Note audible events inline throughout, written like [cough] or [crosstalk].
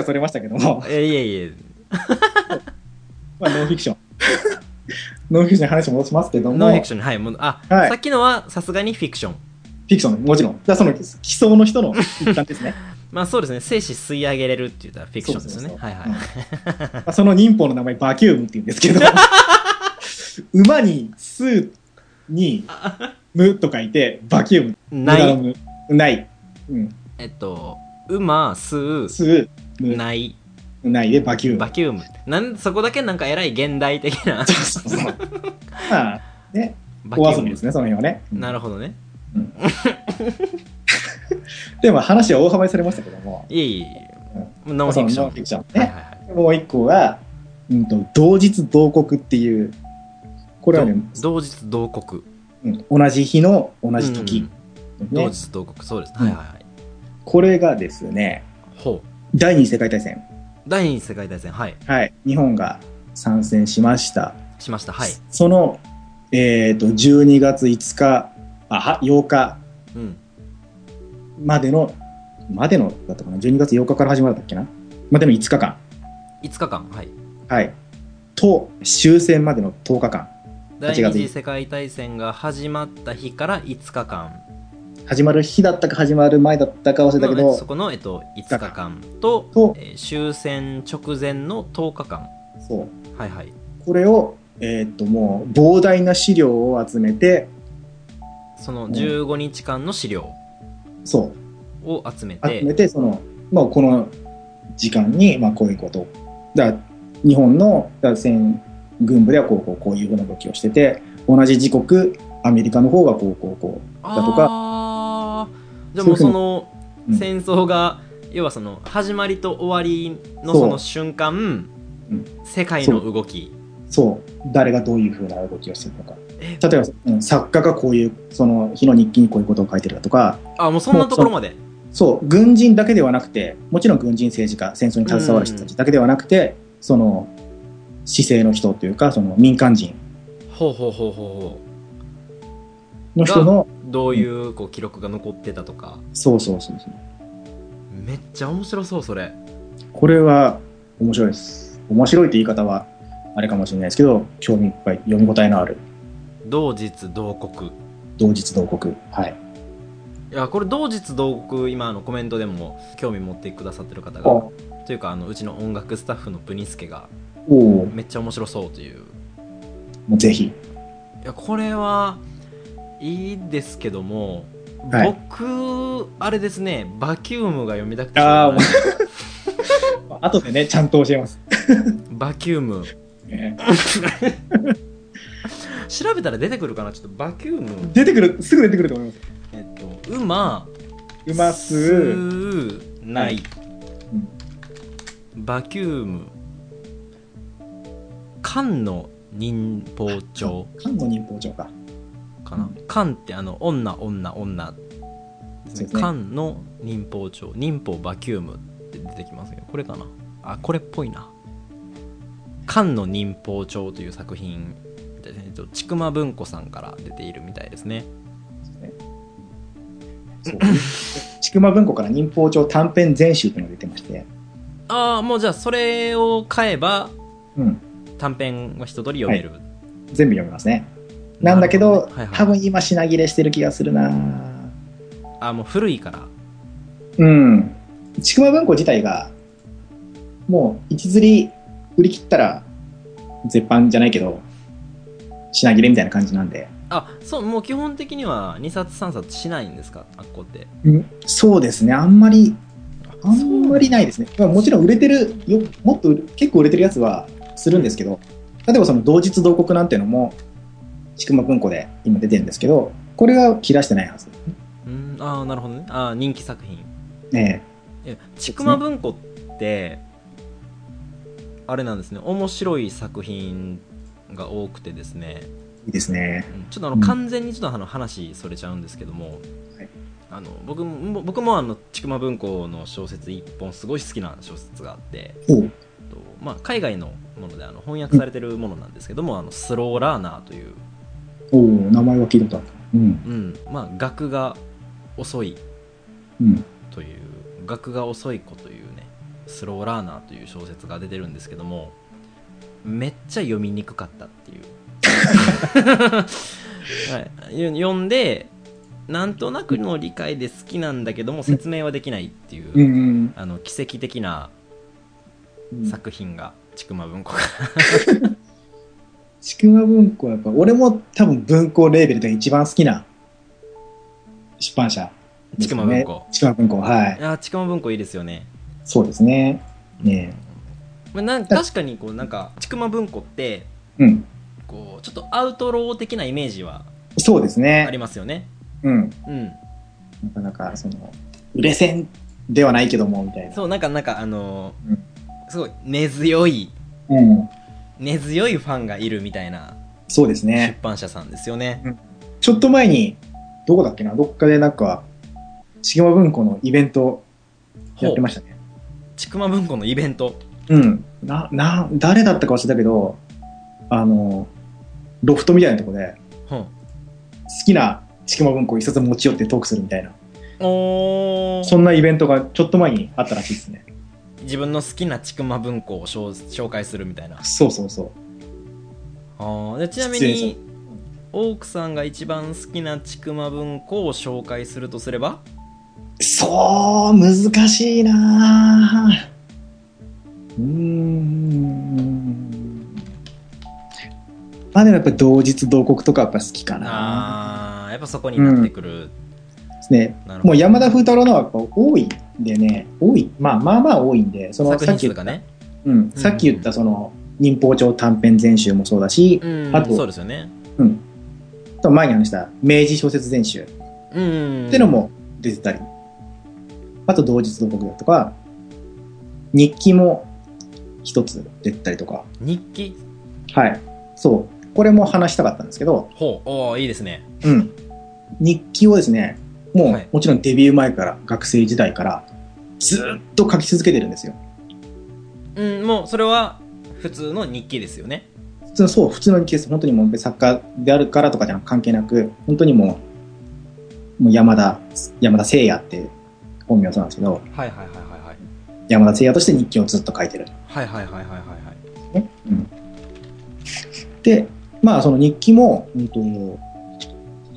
はそれましたけども、えいえいえ。[laughs] まあ、ノンフィクション。ノンフィクションに話戻しますけども、ノンフィクションにはいもうあ、はい。さっきのはさすがにフィクション。フィクション、もちろん。だからその、基礎の人の一環ですね。[laughs] まあそうですね。生死吸い上げれるって言ったらフィクションですよね。はいはい、まあその忍法の名前、バキュームって言うんですけど、[laughs] 馬に、スーに、ムと書いて、バキューム。ない。ない。うん。えっと馬吸スー、う。ム、ない。ないでバキューム。バキューム。なんそこだけなんかえらい現代的な。[laughs] そうそうそう。まあ、ね、バキューム。お遊びですね、その辺はね。うん。なるほどね。でも話は大幅にされましたけども、いえいえ。いえノンフィクション。ノンフィクションね。はいはいはい。もう一個は、うんと、同日同刻っていう、これはね、同日同刻。うん。同じ日の同じ時、ね。同日同刻。そうです、うんはいはい。はいこれがですね、ほう第二次世界大戦。第二次世界大戦はいはい。日本が参戦しました。しましたはいその、えっ、と、12月5日、あ、は8日うんまでの、までの、だったかな、12月8日から始まるんだっけな？までの5日間。5日間はいはい。と、終戦までの10日間。第8月二次世界大戦が始まった日から5日間始まる日だったか始まる前だったか忘れたけどのそ、この、えっと、5日間ととえー終戦直前の10日間そう。はいはいこれを、えっ、と、もう、膨大な資料を集めて、その15日間の資料そう。を集めて集めて、その、まあ、この時間に、まあ、こういうこと。だから日本のだから戦軍部ではこう、こう、こういうふうな動きをしてて、同じ時刻、アメリカの方がこう、こう、こう、だとか、じゃあもうそのうん。戦争が、要はその始まりと終わりのその瞬間、うん。世界の動き。そう、誰がどういうふうな動きをしてるのか。え。例えば、うん作家がこういう、その日の日記にこういうことを書いてるだとか、あもうそんなところまで。そう、軍人だけではなくて、もちろん軍人政治家、戦争に携わる人たちだけではなくて、その、市政の人というか、その民間人。ほうほうほうほうほの人の、うどういうこう記録が残ってたとかそうそうそうそう。めっちゃ面白そうそれこれは面白いです。面白いって言い方はあれかもしれないですけど、興味いっぱい、読み応えのある、同日同刻同日同国。はい。いやこれ同日同刻今あのコメントでも興味持ってくださってる方あがおというかあのうちの音楽スタッフのプニスケがお、めっちゃ面白そうというもうぜひ。いやこれはいいですけども、はい。僕あれですねバキュームが読みたくてあ後でね、ちゃんと教えます。バキューム。ね。[laughs] 調べたら出てくるかな？ちょっとバキューム。出てくる、すぐ出てくると思います。えっと馬。うますーない、うん。バキューム。姦の忍法帖。姦の忍法帖か。かな、うん。姦ってあの女女女。ですそうですね。の忍法帖。忍法バキュームって出てきますけどこれかな。あこれっぽいな。漢の忍法帳という作品みたいですね。えっと千曲文庫さんから出ているみたいですね。そう。[laughs] 千曲文庫から忍法帳短編全集っていうのが出てまして、ああもうじゃあそれを買えばうん。短編は一通り読める、全部読みますね。なんだけど、はいはい。多分今品切れしてる気がするな。あもう古いから。うん。ちくま文庫自体が、もう一釣り売り切ったら、絶版じゃないけど、品切れみたいな感じなんで。あそうもう基本的には2冊3冊しないんですか？あっこって。うん。そうですね、あんまり、あんまりないですね。まあ、もちろん売れてるよ、もっと結構売れてるやつはするんですけど、例えばその同日同刻なんていうのも、ちくま文庫で今出てるんですけど、これは切らしてないはず。うんああなるほどね。ああ人気作品。ねえ。ちくま文庫ってあれなんですね。面白い作品が多くてですね。いいですね。うんちょっとあのうん。完全にちょっとあの話それちゃうんですけども、はい。あの僕も僕もあのちくま文庫の小説一本すごい好きな小説があって、とまあ、海外のものであの翻訳されてるものなんですけども、あのスローラーナーという、おう名前は聞いたことある。うん。うんまあ、学が遅いうん。という学が遅い子というねスローラーナー」という小説が出てるんですけどもめっちゃ読みにくかったっていう、[laughs] はい、よ読んでなんとなくの理解で好きなんだけども説明はできないっていう、うんうんあの奇跡的なうん。作品がちくま文庫が [laughs] ちくま文庫はやっぱ、俺も多分文庫レーベルで一番好きな出版社ですよね、ちくま文庫ちくま文庫、はいい。やちくま文庫いいですよねそうですね。ねまあなん確かにこうなんかちくま文庫ってうん。こうちょっとアウトロー的なイメージはそうですありね。ますよねうん。うんなかなか、その、売れ線ではないけども、みたいな。そうなんかなんかあのーうんすごい根強いうん。根強いファンがいるみたいなそうです出ね。版社さんですよねちょっと前に、どこだっけな、どっかでなんか、ちくま文庫のイベントやってましたね。ちくま文庫のイベントうん。な、な、誰だったか忘れたけど、あの、ロフトみたいなとこで、ほん好きなちくま文庫を一冊持ち寄ってトークするみたいな、そんなイベントがちょっと前にあったらしいですね。自分の好きなちくま文庫を紹紹介するみたいな。そうそうそう。あちなみにオークさんが一番好きなちくま文庫を紹介するとすれば？そう、難しいな。ぁうーん。まあでもやっぱ同日同国とかやっぱ好きかな。あー。やっぱそこになってくる、ですね。もう山田風太郎のは多いんでね、多い、まあまあまあ多いんで、その作さっき言った、ね。うん、さっき言ったその、忍法帳短編全集もそうだし、うん。あとそうですよね。うん。あと前に話した明治小説全集。っうん。てのも出てたり、あと同日同国だとか、日記も一つ出てたりとか、日記？はい。そう。これも話したかったんですけど、ほう。おーいいですね。うん。日記をですね、もう、はいもちろんデビュー前から、学生時代から、ずっと書き続けてるんですよ。うんもうそれは普通の日記ですよね普通のそう、普通の日記です。本当にもう作家であるからとかじゃ関係なく、本当にもう、もう山田、山田聖也って本名そうなんですけど、はいはいはいはいはい山田聖也として日記をずっと書いてる。はいはいはいはいはいはいね。うん。で、まあその日記も、うんと、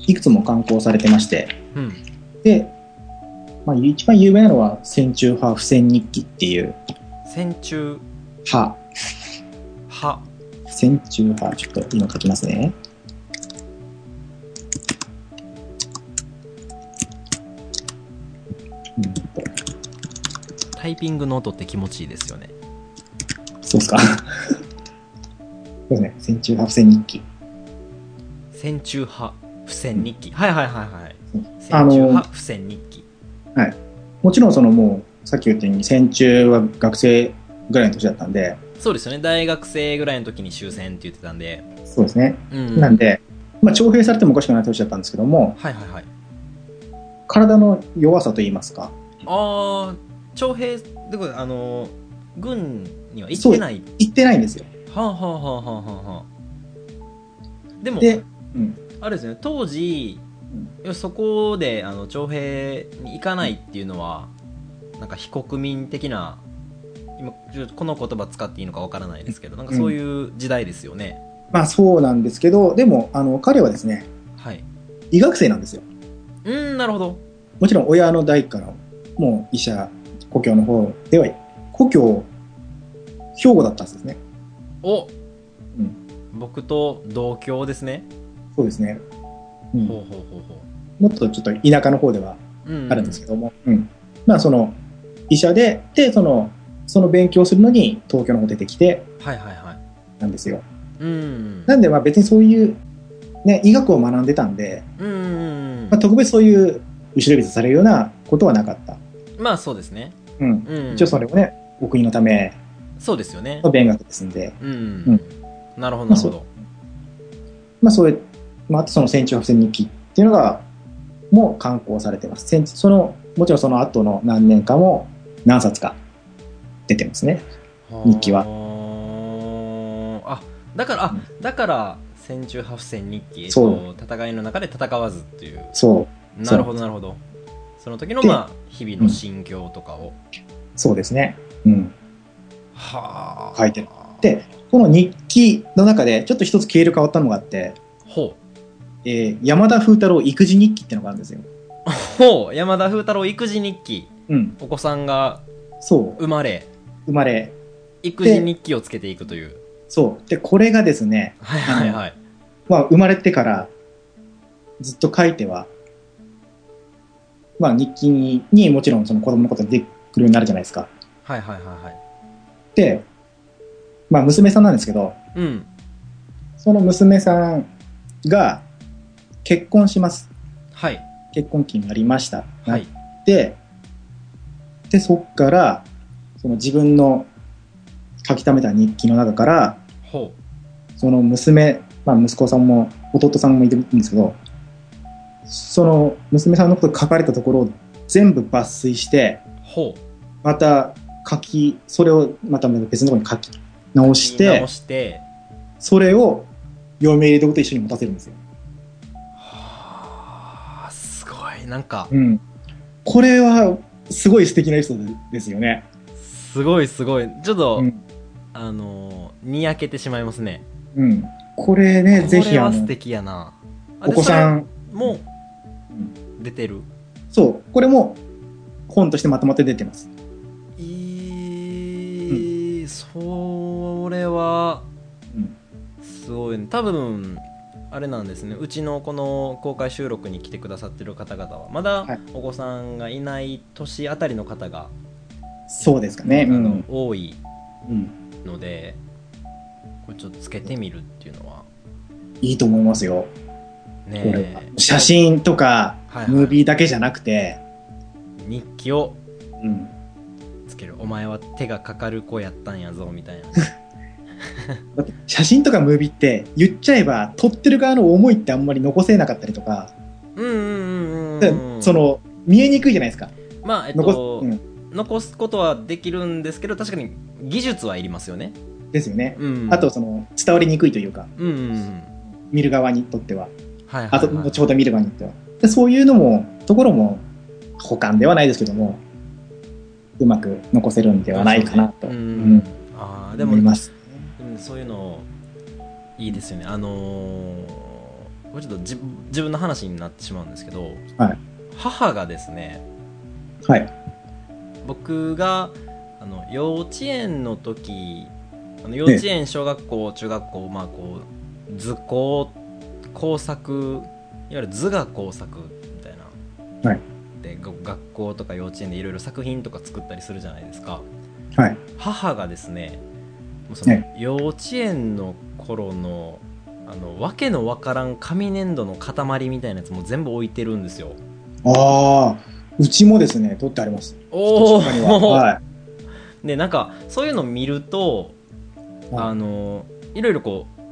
いくつも刊行されてまして、うんで、まあ一番有名なのは、戦中派不戦日記っていう戦中派、派戦中派、ちょっと今書きますね。タイピングの音って気持ちいいですよねそうですか。[laughs] そうですね。戦中派不戦日記。戦中派不戦日記はいはいはいはいあの戦中派不戦日記。もちろんそのもう、さっき言ったように戦中は学生ぐらいの年だったんで、そうですよね。大学生ぐらいの時に終戦って言ってたんで。そうですね。うんなんで、まあ徴兵されてもおかしくない年だったんですけども、はいはいはい。体の弱さといいますか、ああ徴兵でこれあの軍には行ってない。行ってないんですよ。はあはあはあはあはあはあ。でもで、うん。あれですね。当時そこであの徴兵に行かないっていうのはなんか非国民的な今ちょっとこの言葉使っていいのかわからないですけどなんかそういう時代ですよね、まあそうなんですけど、でも、あの、彼はですね、はい。医学生なんですよ。うーんなるほど。もちろん親の代からもう医者、故郷の方では、故郷、兵庫だったんですね。お、うん。僕と同郷ですね、そうですね。うん。ほうほうほうほもっとちょっと田舎の方ではう、うん、あるんですけども、うん。まあその医者で、で、その、その勉強するのに東京の方出てきてはいはいはい。なんですよ。うん。なんでまあ別にそういう、ね、医学を学んでたんで、うん。うんうんまあ、特別そういう後ろ指されるようなことはなかった。まあそうですね。うん。うん。一応それもね、お国のためそうですよね。の勉学ですんで、うん、うん。なるほどなるほど、まあそう、まああとその戦中不戦日記っていうのが、もう刊行されてます。戦その、もちろんその後の何年かも何冊か出てますね。日記は。はあだからあだから戦中ハフ戦日記、えっそと、戦いの中で戦わずっていう。そう、なるほどなるほど。その時のでまあ日々の心境とかを、そうですね。うん。はあ。書いてる。でこの日記の中で、ちょっと一つ経路変わったのがあって、ほえー山田風太郎育児日記ってのがあるんですよ。うほう山田風太郎育児日記うん。お子さんがそう。生まれ生まれ。育児日記をつけていくというそう。で、これがですね、はいはいはいまあ、生まれてからずっと書いては、まあ、日記ににもちろんその子供のことが出てくるようになるじゃないですか。はいはいはいはいで、まあ、娘さんなんですけど、うんその娘さんが結婚します。はい結婚期になりました。はいなって、で、そっから、その自分の書き溜めた日記の中から、ほその娘、まあ、息子さんも弟さんもいるんですけど、その娘さんのことが書かれたところを全部抜粋して、うほうまた書き、それをまた別のところに書き直して直、してそれを嫁入りとと一緒に持たせるんですよ。なんかうん。これは、すごい素敵なエピソードですよね。すごいすごいちょっと、うん。あのーにやけてしまいますねうん。これね、ぜひあの、これは素敵やなあお子さん、もうん出てる？そう、これも本としてまとまって出てます。いい、それはうん。すごいね多分あれなんですねうちのこの公開収録に来てくださってる方々はまだはいお子さんがいない年あたりの方が、そうですかね。あのうん。多いうん。のでこれちょっとつけてみるっていうのはいいと思いますよ。ね写真とか、はいはいムービーだけじゃなくて、日記をうん。つけるお前は手がかかる子やったんやぞみたいな [laughs] [laughs] 写真とかムービーって言っちゃえば撮ってる側の思いってあんまり残せなかったりとか、うんうんうんでうん。その見えにくいじゃないですか。まあえっ残と、す、うん、残すことはできるんですけど確かに技術はいりますよね。ですよね。うん。あとその伝わりにくいというか、うんうんうん。見る側にとっては、はいはい、あと後ほど見る側にとっては。でそういうのもところも保管ではないですけども、うまく残せるんではないかなと、うんうん。ああでも思います。そういうのいいですよね。あのーこれちょっと自自分の話になってしまうんですけど、はい。母がですねはい。僕があの幼稚園の時あの幼稚園小学校中学校まあこう図工工作いわゆる図画工作みたいな、はい。でご学校とか幼稚園でいろいろ作品とか作ったりするじゃないですか。はい。母がですねそのね幼稚園の頃のあのわけのわからん紙粘土の塊みたいなやつも全部置いてるんですよああ、うちもですね、撮ってあります。おお、はい。[laughs] でなんかそういうの見るとあのいろいろこう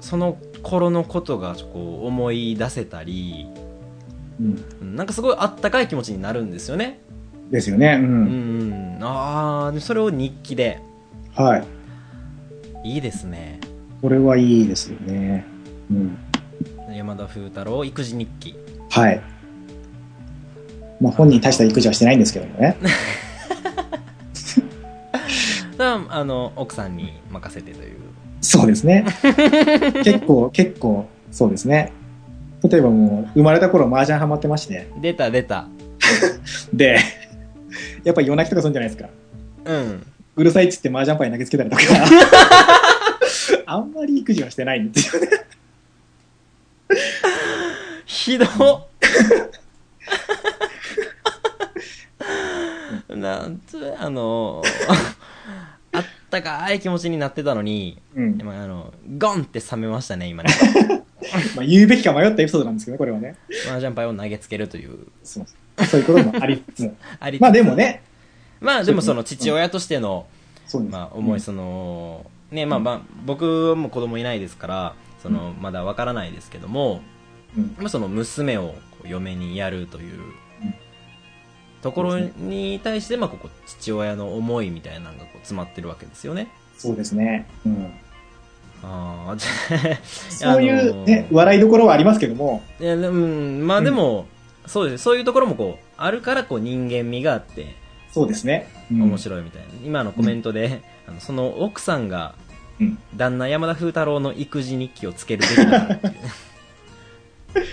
その頃のことがこう思い出せたりうん、うんなんかすごいあったかい気持ちになるんですよねですよね。う。うんんああでそれを日記ではい。いいですねこれはいいですよね。うん。山田風太郎育児日記はい。まあ本人大した育児はしてないんですけどもね。[laughs] あの奥さんに任せてというそうですね。結構、結構、そうですね。例えばもう、生まれた頃麻雀ハマってまして。出た出た [laughs] で、やっぱ夜泣きとかするんじゃないですか。うんうるさいっつって麻雀パイ投げつけたりとか。[laughs] あんまり育児はしてないんですよね。ひどっなんつあのあったかい気持ちになってたのにうん。今あのゴンって冷めましたね今ね [laughs] まあ言うべきか迷ったエピソードなんですけどね、これはね。マージャンパイを投げつけるというそうそういうこともありつつも。[laughs] ありまあでもね、まあでもその父親としての。まあ、思いその、ねまあまあ僕も子供いないですからそのまだわからないですけども、うんまあ、その娘を嫁にやるというところに対して、まあ、ここ父親の思いみたいなのがこう詰まってるわけですよね。そうですね。うん。あ [laughs] そういうね、笑いどころはありますけども、ゃいやでもうんまあでも、そうですそういうところもこうあるからこう人間味があってそうですね。うん。面白いみたいな、今のコメントで、[laughs] あのその奥さんがうん。旦那山田風太郎の育児日記をつけるべきだっていう。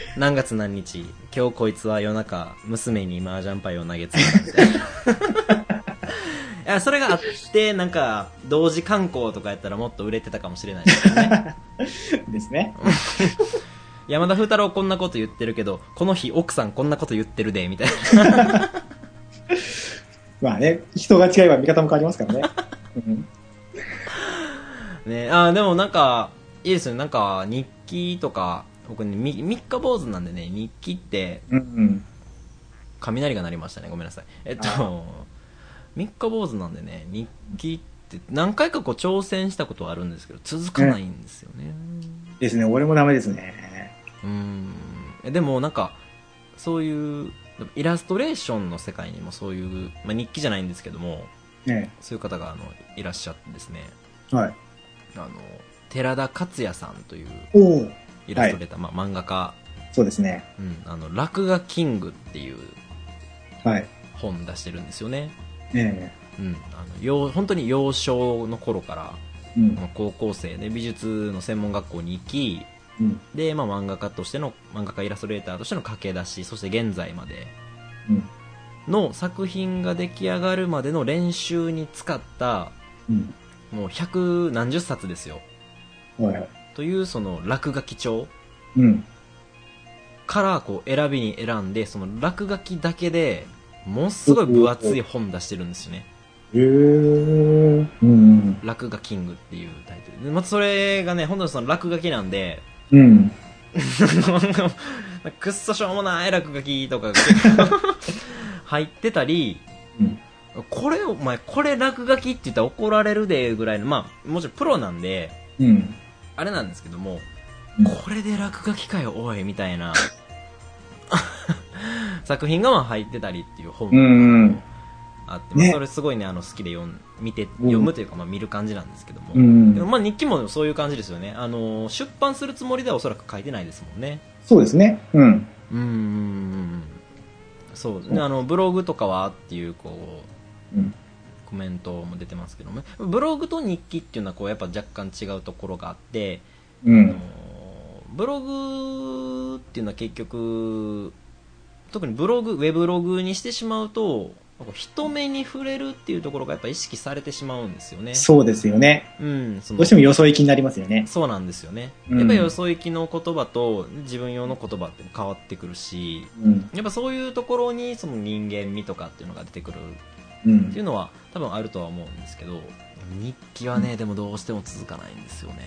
[laughs] 何月何日今日こいつは夜中娘に麻雀牌を投げつけたみたいないやそれがあってなんか同時観光とかやったらもっと売れてたかもしれないですよね。[laughs] ですね。山田風太郎こんなこと言ってるけどこの日奥さんこんなこと言ってるでみたいなまあね、人が違えば見方も変わりますからね。[laughs] うん。ねあーでもなんかいいですよね。なんか日記とか僕ねみ三日坊主なんでね日記ってうんうん。雷が鳴りましたね。ごめんなさい。えっあと [laughs] 三日坊主なんでね日記って何回かこう挑戦したことはあるんですけど続かないんですよね。ですね、俺もダメですね。うん。えでもなんかそういうイラストレーションの世界にもそういう、まあ、日記じゃないんですけどもねそういう方があのいらっしゃってですねはい。あの寺田克也さんというイラストレーター、まあ、漫画家そうですね。うん、あの、落書キングっていうはい。本出してるんですよね。えうん。あの、幼本当に幼少の頃から、えうんまあ高校生で美術の専門学校に行き、うん。で、まあ、漫画家としての、漫画家イラストレーターとしての駆け出し、そして現在までうん。の作品が出来上がるまでの練習に使った、うん。もう百何十冊ですよ。はいはい。というその落書き帳うん。からこう選びに選んで、その落書きだけで、ものすごい分厚い本出してるんですよね。へえー。うん。落書キングっていうタイトルで。またそれがね、本当にその落書きなんで、うん。[laughs] くっそしょうもない落書きとかが [laughs] 入ってたり、うん。これお前、これ落書きって言ったら怒られるでぐらいの、まあ、もちろんプロなんで、うん。あれなんですけども、うんこれで落書きかよ、おい、みたいな [laughs] 作品がまあ入ってたりっていう本あって、まあねそれすごいね、あの、好きで読ん見て、うん読むというか、まあ見る感じなんですけども。うんでもまあ日記もそういう感じですよね。あの、出版するつもりではおそらく書いてないですもんね。そうですね。うん。うんうんうんうん。そうね。あの、ブログとかはっていう、こう、うん。コメントも出てますけども、ブログと日記っていうのはこうやっぱ若干違うところがあって、あのうん。ブログっていうのは結局特にブログウェブログにしてしまうと人目に触れるっていうところがやっぱ意識されてしまうんですよねそうですよね。うんそのどうしてもよそ行きになりますよね。そうなんですよね、うんやっぱりよそ行きの言葉と自分用の言葉って変わってくるしうん。やっぱそういうところにその人間味とかっていうのが出てくるうん。っていうのは多分あるとは思うんですけど日記はね、でもどうしても続かないんですよね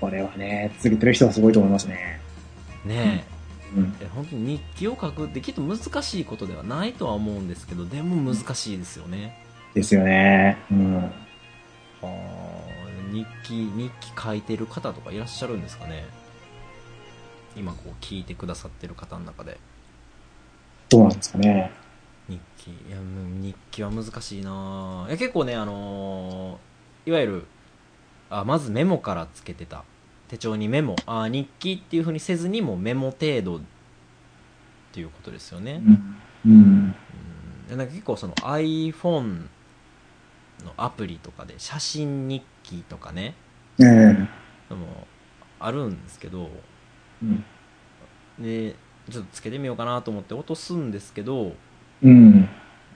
これはね、続けてる人はすごいと思いますね。ねえうん。え本当に日記を書くってきっと難しいことではないとは思うんですけどでも難しいですよね、ですよね。うん。はあ日記日記書いてる方とかいらっしゃるんですかね？今こう聞いてくださってる方の中でどうなんですかね。日記いや日記は難しいなあいや結構ねあのーいわゆるあまずメモからつけてた手帳にメモあ日記っていうふうにせずにもうメモ程度っていうことですよね、うん。うん。うん。なんか結構その iPhone のアプリとかで写真日記とかね。ええ。でもあるんですけど。うん。でちょっとつけてみようかなと思って落とすんですけど。うん。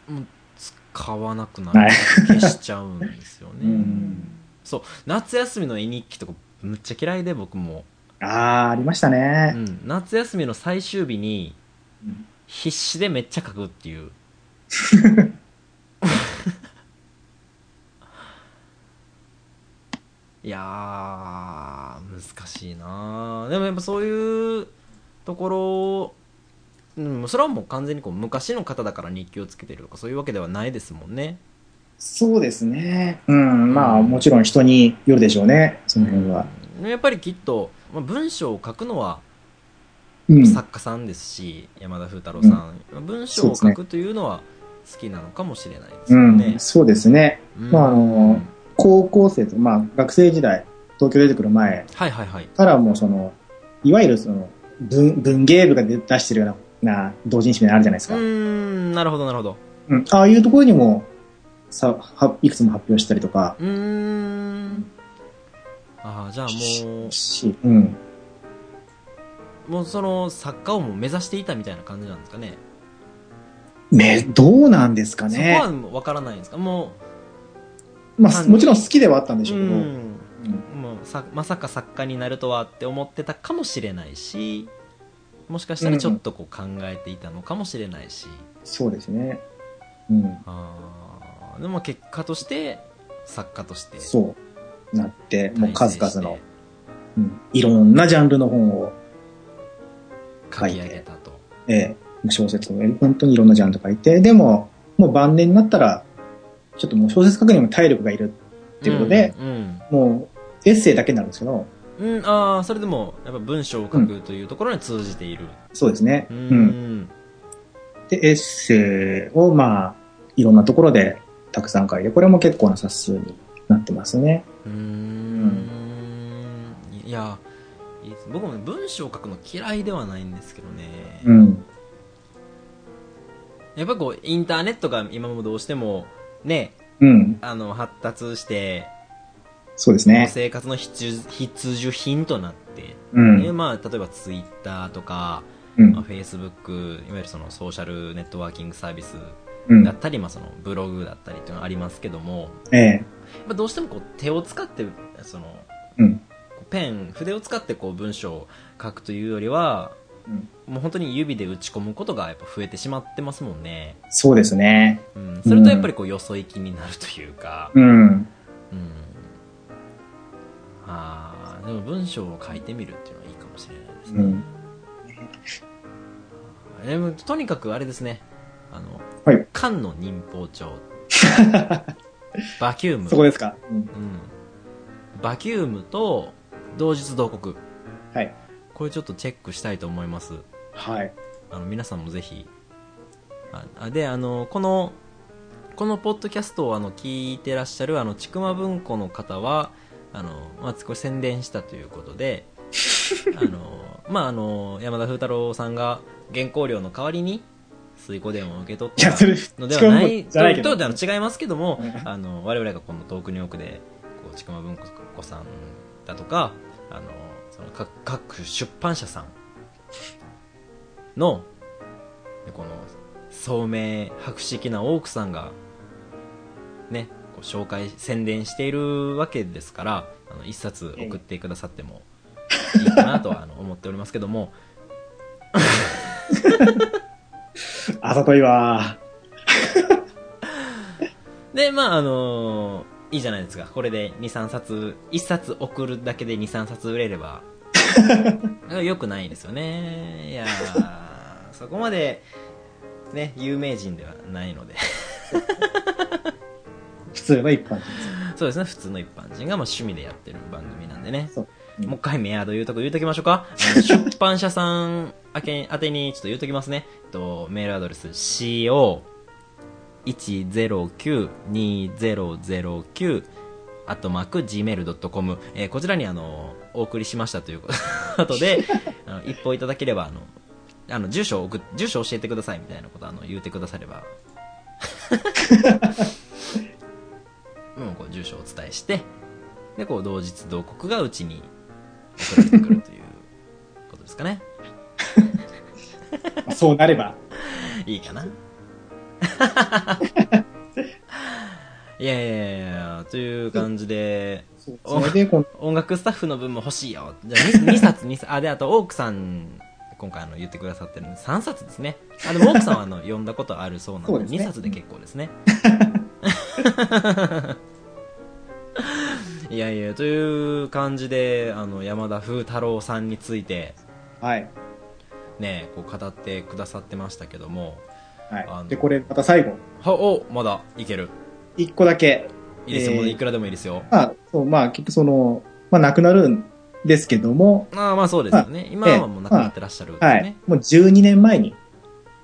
もう使わなくなはいる消しちゃうんですよね、うん。そう。夏休みの絵日記とかむっちゃ嫌いで僕も、ああ、ありましたうね。ん、夏休みの最終日にうん必死でめっちゃ書くっていう。[laughs] いやー難しいなでもやっぱそういうところうん、それはもう完全にこう昔の方だから日記をつけてるとかそういうわけではないですもんねそうですね。うん。まあ、もちろん人によるでしょうね。その辺は。やっぱりきっと、まあ、文章を書くのはうん。作家さんですし、山田風太郎さん、文章を書くというのは好きなのかもしれないですうん。そうですね。うんまああの高校生と、まあ、学生時代、東京出てくる前はいはいはい。からも、その、いわゆるその、文、文芸部が出出してるような、な同人誌みたいなのあるじゃないですか。うーん、なるほどなるほど。うん。ああいうところにも、さ、はいくつも発表したりとか、うーん。ああじゃあもう。し、うん。もうその作家をもう目指していたみたいな感じなんですかね。め、どうなんですかね。そこは分からないんですか？もまあ、もちろん好きではあったんでうしょうけど、うん。うん。もうさまさか作家になるとはって思ってたかもしれないしもしかしたらちょっとこう考えていたのかもしれないし、そうですね。うん。あーでも結果として作家としてそう。なって、もう数々の、うん、いろんなジャンルの本を、書き上げたとええ小説を、本当にいろんなジャンル書いて、でも、もう晩年になったら、ちょっともう小説書くにも体力がいるっていうことで、うんもう、エッセイだけになるんですけど、うん、うんああそれでもやっぱ文章を書くというところに通じているそうですね。ううんん。で、エッセイを、まあ、いろんなところでたくさん書いて、これも結構な冊数になってますね。うーんいやいいです僕もね文章を書くの嫌いではないんですけどね、うん。やっぱこうインターネットが今もどうしてもねうん。あの発達してそうですね。生活の必需必需品となって、うん。でまあ、例えばツイッターとか、うんまあ、フェイスブックいわゆるそのソーシャルネットワーキングサービスうんだったり、まあ、そのブログだったりっていうのがありますけどもええ。どうしてもこう手を使ってそのうん。ペン筆を使ってこう文章を書くというよりはうんもう本当に指で打ち込むことがやっぱ増えてしまってますもんね、そうですね。うん、それとやっぱりこうよそ行きになるというか、うん。うん、あーでも文章を書いてみるっていうのはいいかもしれないですね、うん。でもとにかくあれですねあの、はい漢の忍法帳 [laughs] バキュームそこですか？うん。うん、バキュームと同日同刻はい。これちょっとチェックしたいと思いますはい。あの皆さんもぜひああであのこのこのポッドキャストをあの聞いてらっしゃるあのちくま文庫の方はあの、まあ、これ宣伝したということで [laughs] あの、まあ、あの山田風太郎さんが原稿料の代わりに水庫電を受け取ったのではない。じゃない。ととあの違いますけどもうん。あの我々がこの遠くに奥でこうちくま文庫さんだとかあのその各各出版社さんのこの聡明博識な多くさんがねこう紹介宣伝しているわけですからあの一冊送ってくださってもいいかなとはあの思っておりますけども [laughs] あざといわ。[laughs] でまああのいいじゃないですか。これで23冊1冊送るだけで23冊売れれば。[laughs] よくないですよね。いやーそこまでね有名人ではないので。[laughs] 普通の一般人。そうですね。普通の一般人がまあ趣味でやってる番組なんでね。そう。もう一回メアド言うとこ言うときましょうか。出版社さんあけ宛てにちょっと言うときますね。えっと、メールアドレス co1092009 アットマーク gmail.com、えーこちらにあの、お送りしましたということ [laughs] で、あの一報いただければ、あの、あの、住所を送、住所教えてくださいみたいなことあの、言ってくだされば、も [laughs] うこう住所をお伝えして、で、こう、同日同刻がうちに送られてくるということですかね。ま [laughs] あそうなれば。いいかな [laughs] いやいやいやという感じで、音楽スタッフの分も欲しいよ。じゃあ 2, 2冊、2冊、あ、で、あと、オークさん、今回あの言ってくださってるんで、3冊ですね。あ、でもオークさんはあの読んだことあるそうなので、ですね2冊で結構ですね。[laughs] いやいや、という感じで、あの、山田風太郎さんについて、はい。ね、こう語ってくださってましたけども、はい。で、これ、また最後、は、お、まだいける。一個だけ、いいですよ、えーいくらでもいいですよ。まあ、そう、まあ、結局その、まあ、亡くなるんですけども、ああ、まあそうですよね。今はもう亡くなってらっしゃるんですねはい。。もう12年前に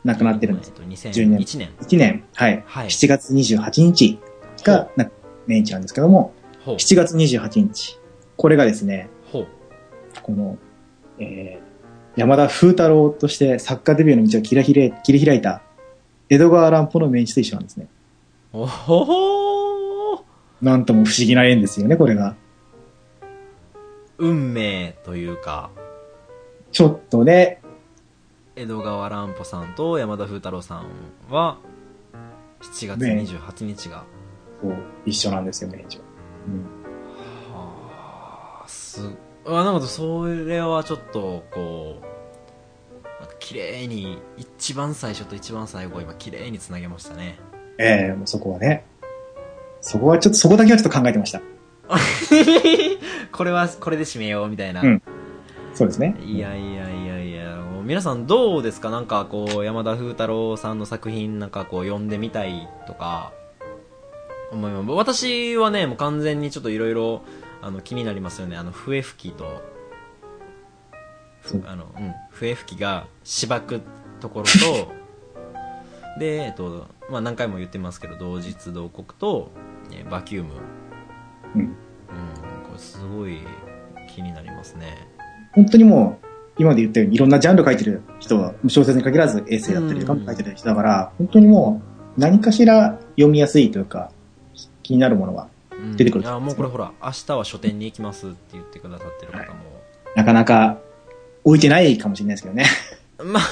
亡くなってるんです。えっと、2001年。1年、はい。はい7月28日が、な命日なんですけども、ほう。7月28日。これがですね、ほう。この、えー、山田風太郎として作家デビューの道を切り開い切り開いた江戸川乱歩の命日と一緒なんですね。おほなんとも不思議な縁ですよね、これが。運命というか、ちょっとね、江戸川乱歩さんと山田風太郎さんは、7月ね28日が、そう一緒なんですよ、命日は。うんはあ、す、あ、なんかそれはちょっと、こう、なんか綺麗に、一番最初と一番最後を今綺麗につなげましたね。ええもうそこはね。そこはちょっと、そこだけはちょっと考えてました。[laughs] これは、これで締めようみたいな。うんそうですね。いやいやいやいや、皆さんどうですか？なんかこう、山田風太郎さんの作品なんかこう読んでみたいとか、思います。私はね、もう完全にちょっといろいろ、あの、気になりますよね。あの、笛吹きと、あの、うん、笛吹きがしばくところと、[laughs] で、えっと、まあ何回も言ってますけど、同日同国と、えーバキューム。うん。うん、これすごい気になりますね。本当にもう、今まで言ったようにいろんなジャンル書いてる人は、小説に限らずエッセイだったりとかも書いてる人だから、本当にもう、何かしら読みやすいというか、気になるものは、うん出てくるいやもうこれほら明日は書店に行きますって言ってくださってる方も、なかなか置いてないかもしれないですけどね。まあ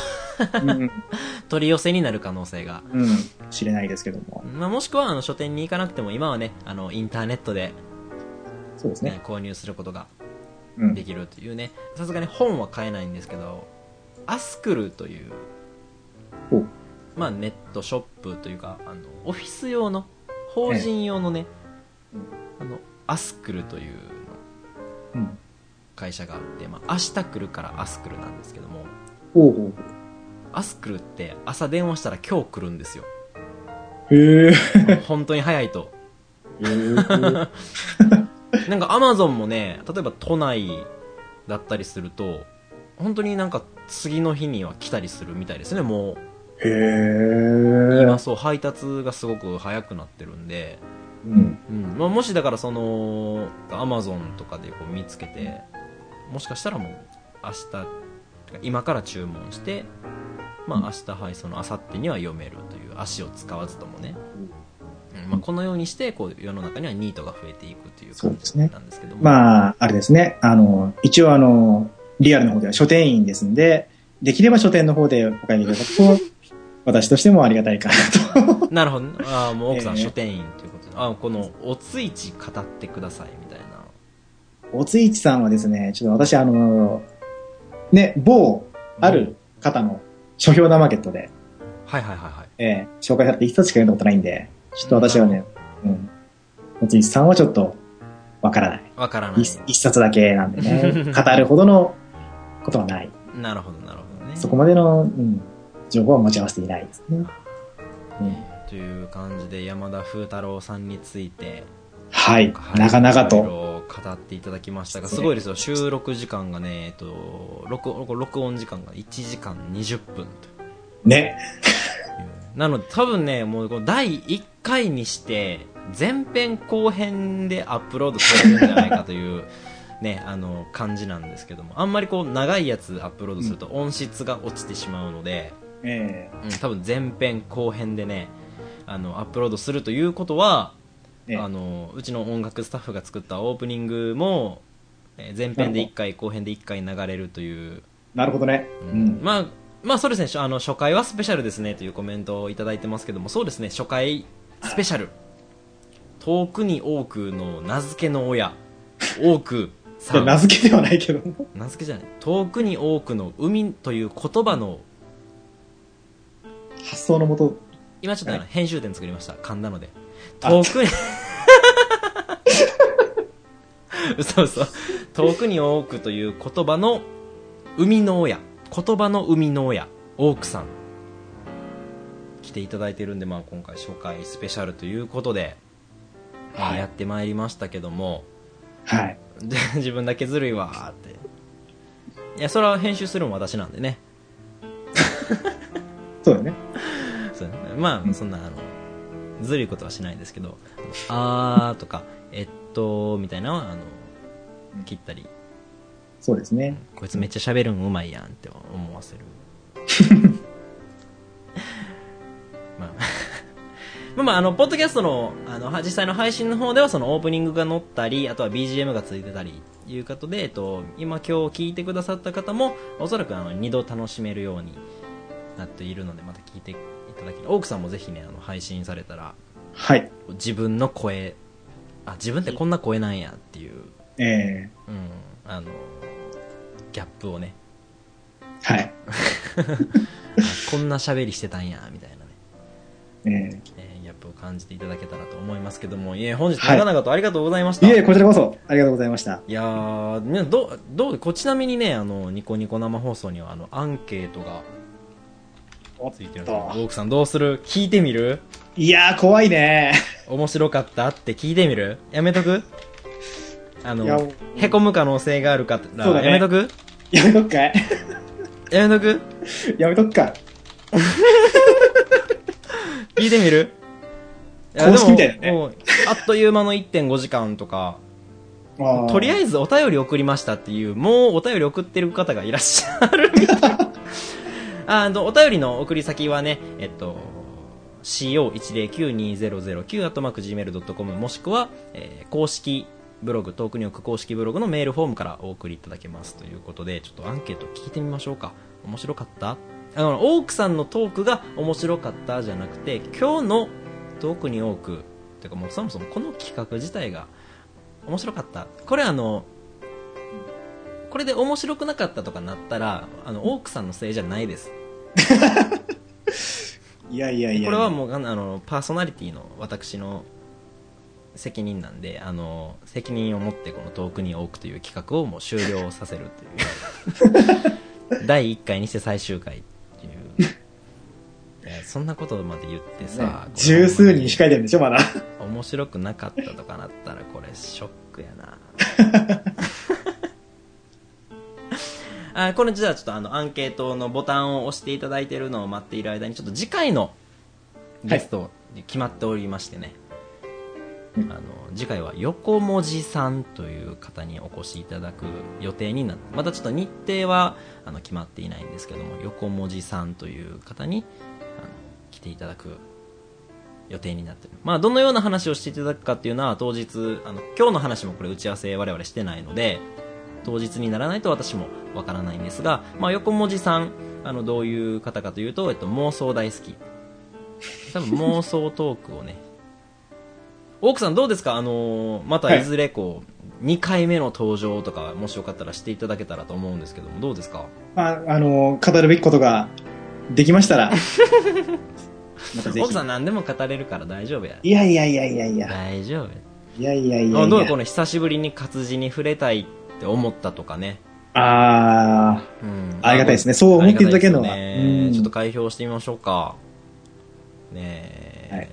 うん。[laughs] 取り寄せになる可能性が、うん。知れないですけども。まあ、もしくはあの書店に行かなくても今はねあのインターネットで、ねそうですね。購入することがうんで。きるというねさすがに本は買えないんですけどアスクルというまあ、ネットショップというかあのオフィス用の法人用のね、あのアスクルといううん。会社があって、まあ、明日来るからアスクルなんですけどもほうほうアスクルって朝電話したら今日来るんですよ。へえ。本当に早いとへえ。[laughs] なんかアマゾンもね例えば都内だったりすると本当になんか次の日には来たりするみたいですねもへうえ。今そう配達がすごく早くなってるんで、うん。うん。まあ、もしだからそのアマゾンとかでこう見つけてもしかしたらもう明日今から注文してまあ明日配送の明後日には読めるという足を使わずともね、うん。まあ、このようにしてこう世の中にはニートが増えていくという感じそうですねなんですけども。まあ、あれですね。あの、一応あの、リアルの方では書店員ですんで、できれば書店の方でお買い上げいただくと、[laughs] 私としてもありがたいかなと。なるほど。ねああもう奥さんええ。書店員あこのおついち語ってくださいみたいなおついちさんはですね、ちょっと私あの、ね、某、ある方の書評生マーケットで、はいはいはいはいええ紹介されて一冊しか読んだことないんで、ちょっと私はね、うん。おついちさんはちょっと、わからない。わからない一一冊だけなんでね、[laughs] 語るほどのことはない。なるほどなるほどねそこまでの、うん、情報は持ち合わせていないですね。うんという感じで山田風太郎さんについてはい。はいなかなかいろいと。ろ語っていただきましたがすごいですよ収録時間がね、えっと、録録録音時間が1時間20分ね。[laughs] なので多分ねもう第1回にして前編後編でアップロードされるんじゃないかという [laughs] ねあの感じなんですけどもあんまりこう長いやつアップロードすると音質が落ちてしまうので、えうん、多分前編後編でねあのアップロードするということはええ。えあのうちの音楽スタッフが作ったオープニングもえー前編で1回後編で1回流れるという、なるほどね。ううん。ん。まあまあそうですね。しあの初回はスペシャルですねというコメントをいただいてますけどもそうですね。初回スペシャル。遠くに多くの名付けの親。多くさん。[laughs] 名付けではないけど。も。名付けじゃない。遠くに多くの海という言葉の発想のもと、今ちょっとあの編集点作りました。噛んだので。あ。遠くに。そうそう遠くに多くという言葉の生みの親。言葉の生みの親オークさん。来ていただいてるんで、まあ、今回初回スペシャルということで、まあはい。やってまいりましたけども。はい。で自分だけずるいわーって。いやそれは編集するのも私なんでね。[laughs] そうだね。まあそんなあのずるいことはしないですけど「あー」とか「えっと」みたいなのはあの切ったり。そうですね。こいつめっちゃ喋るんうまいやんって思わせる。[laughs] まあ。[laughs] まあ、あの、ポッドキャストの、あの、は実際の配信の方では、そのオープニングが載ったり、あとは BGM がついてたり、いうことで、えっと、今今日聞いてくださった方も、おそらくあの、二度楽しめるようになっているので、また聞いていただける。オークさんもぜひね、あの、配信されたら、はい。自分の声、あ、自分ってこんな声なんやっていう、えうん、あの、ギャップをね、ー、はい。あ [laughs] こんな喋りしてたんや、みたいなね。ええーギャップを感じていただけたらと思いますけども、いえ、本日長々とありがとうございました。ー、いえ、こちらこそ、ありがとうございました。いやー、ねどう、どう、こちなみにね、あの、ニコニコ生放送には、あの、アンケートがついてるんですよ。オークさんどうする？聞いてみる？いやー、怖いね。面白かったって聞いてみる？やめとく？あの、へこむ可能性があるから、そうだね。やめとく？やめとくかい？やめとく？やめとくか。聞いてみる？公式みたいだね。あっという間の1.5時間とか、とりあず、えずお便り送りましたっていう、もうお便り送ってる方がいらっしゃるみたい。あの、お便りの送り先はね、えっと、co1092009-gmail.com もしくは、えー公式ブログ、トークニョーク公式ブログのメールフォームからお送りいただけますということで、ちょっとアンケート聞いてみましょうか。面白かった？あの、オークさんのトークが面白かったじゃなくて、今日のトークに多く、てかもうそもそもこの企画自体が面白かった。これあの、これで面白くなかったとかなったら、あの、オークさんのせいじゃないです。[laughs] いやいやいや。これはもう、あの、パーソナリティの私の責任なんで、あの、責任を持ってこのトークに多くという企画をもう終了させるという。[laughs] 第1回にして最終回っていう。[laughs] いやそんなことまで言ってさ、ね十数人控えてるんでしょ、まだ。面白くなかったとかなったらこれショックやなあこれじゃあちょっとあのアンケートのボタンを押していただいているのを待っている間にちょっと次回のゲスト決まっておりましてね、うん。あの次回は横文字さんという方にお越しいただく予定になってまたちょっと日程はあの決まっていないんですけども横文字さんという方にあの来ていただく予定になってる。まあ、どのような話をしていただくかっていうのは当日、あの、今日の話もこれ打ち合わせ我々してないので、当日にならないと私もわからないんですが、まあ、横文字さん、あの、どういう方かというと、えっと、妄想大好き。多分妄想トークをね、[laughs] 奥さんどうですか？あのーまたいずれこう、2回目の登場とか、もしよかったらしていただけたらと思うんですけども、どうですか？まあ、あの、語るべきことができましたら、[laughs] 奥。さん何でも語れるから大丈夫や。いやいやいやいやいや。大丈夫や。いやいやいやいや。あどう？この久しぶりに活字に触れたいって思ったとかね。あうんあ、ありがたいですね。そう思っていただけるのは。ねうんちょっと開票してみましょうか。ねえ。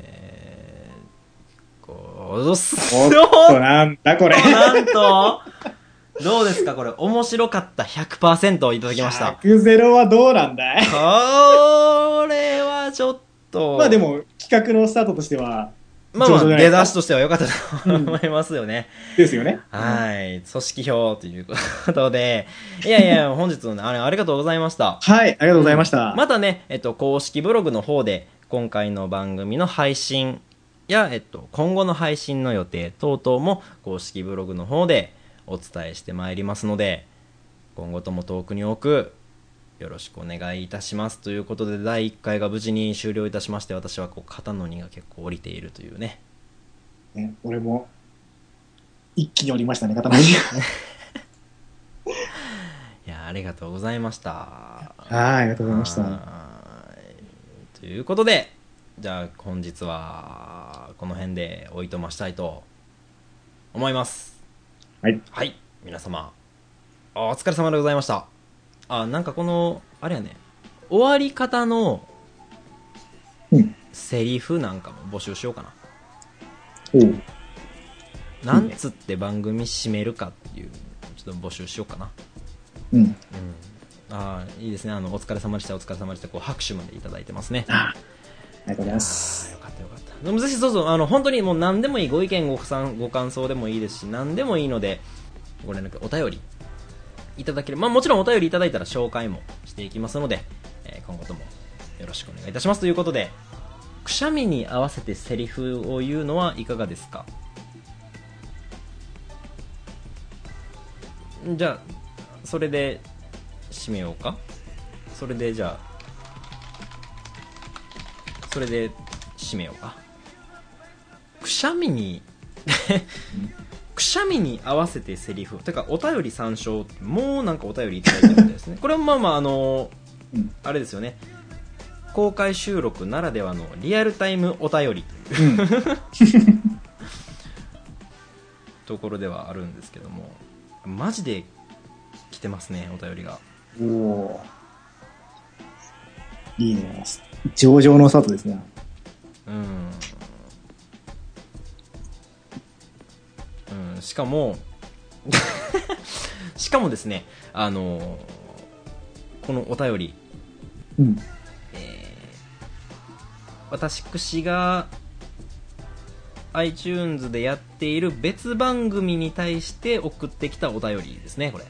こう、どうっすおっと、なんだこれ。なんと、どうですかこれ、面白かった100%をいただきました。100ゼロはどうなんだい？これはちょっと。まあでも、企画のスタートとしては、まあまあ、出だしとしては良かったと思いますよね。ですよね。はい。組織票ということで、いやいや、本日のねあれ、ありがとうございました。はい、ありがとうございました。またね、えっと、公式ブログの方で、今回の番組の配信や、えっと、今後の配信の予定等々も、公式ブログの方でお伝えしてまいりますので、今後とも遠くに多く、よろしくお願いいたします。ということで、第1回が無事に終了いたしまして、私はこう、肩の荷が結構降りているというね。ね、俺も、一気に降りましたね、肩の荷 [laughs] いや、ありがとうございました。が。はい、ありがとうございました。はいということで、じゃあ本日はこの辺でおいとましたいと思います。はい。はい、皆様、あお疲れ様でございました。あ、なんかこの、あれやね、終わり方のうん。セリフなんかも募集しようかな。おう。なんつって番組締めるかっていう、ちょっと募集しようかな。うん。うん。あーいいですね。あの、お疲れ様でした、お疲れ様でした。こう拍手までいただいてますね。ありがとうございます。あーよかったよかったでもぜひそうそうあの本当にもう何でもいいご意見ごさんご感想でもいいですし何でもいいのでご連絡お便りいただけるまあもちろんお便りいただいたら紹介もしていきますので、えー今後ともよろしくお願いいたしますということでくしゃみに合わせてセリフを言うのはいかがですか？じゃあそれで締めようか？それでじゃあそれで締めようか？くしゃみに [laughs] くしゃみに合わせてセリフてかお便り参照もうなんかお便りいただいてるみたいですね。[laughs] これはまあまああのうん。あれですよね。公開収録ならではのリアルタイムお便り。[laughs] ところではあるんですけどもマジで来てますねお便りが。おおー。いいね。上々のスタートですね。うん、うん、しかも [laughs] しかもですねあのこのお便りうん。私が iTunes でやっている別番組に対して送ってきたお便りですねこれ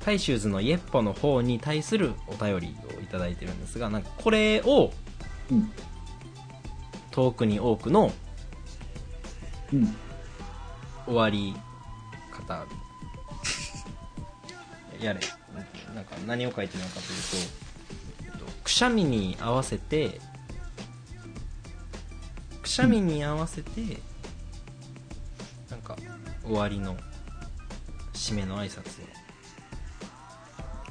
タイシューズのイエッポの方に対するお便りをいただいてるんですがなんかこれをうん。遠くに多くのうん。終わり方。[laughs] やれ。なんか何を書いてるのかというとえっとくしゃみに合わせてくしゃみに合わせて、なんか終わりの締めの挨拶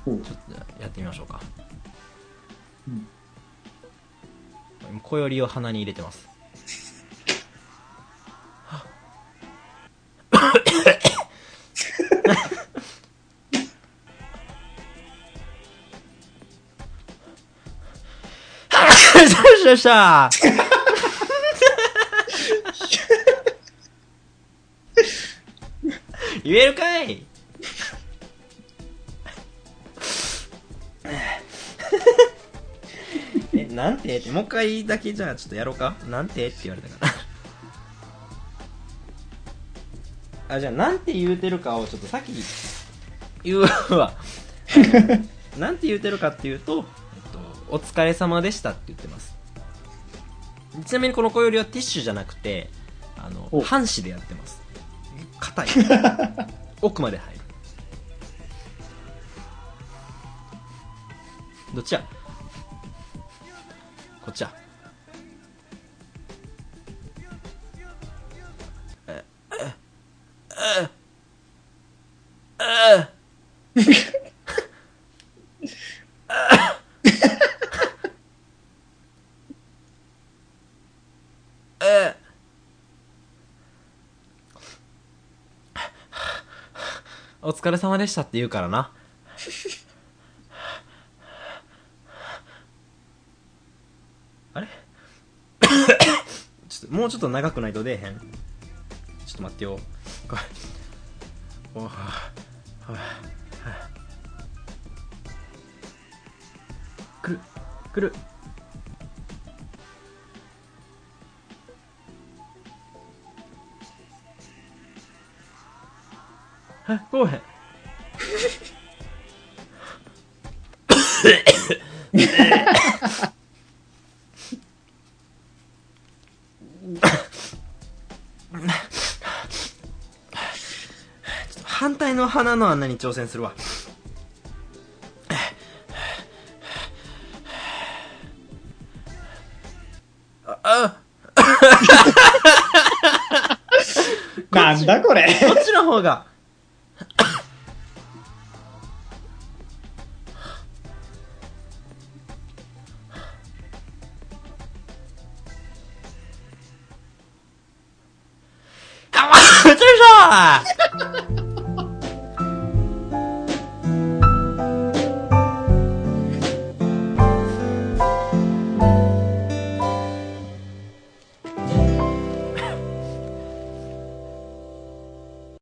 を。ちょっとやってみましょうか。うん。今小よりを鼻に入れてますよっしゃよっしゃ言えるかい [laughs] え、なんて？って、もう一回だけじゃあちょっとやろうか？なんて？って言われたから。あ、じゃあなんて言うてるかをちょっとさっき言うわ。[laughs] なんて言うてるかっていうと、えっと、お疲れ様でしたって言ってます。ちなみにこの小よりはティッシュじゃなくて、あの、お半紙でやってます。硬い。[laughs] 奥まで入る。どっちや？こっちや。え、え、え、え、え、お疲れ様でしたって言うからな。あれ？ちょっともうちょっと長くないと出えへん？ちょっと待ってよ。これ。おはあはあはあ来る。来る。え？こうへん。反対の鼻の穴に挑戦するわ。ああ。[laughs] なんだこれ。こっちの方が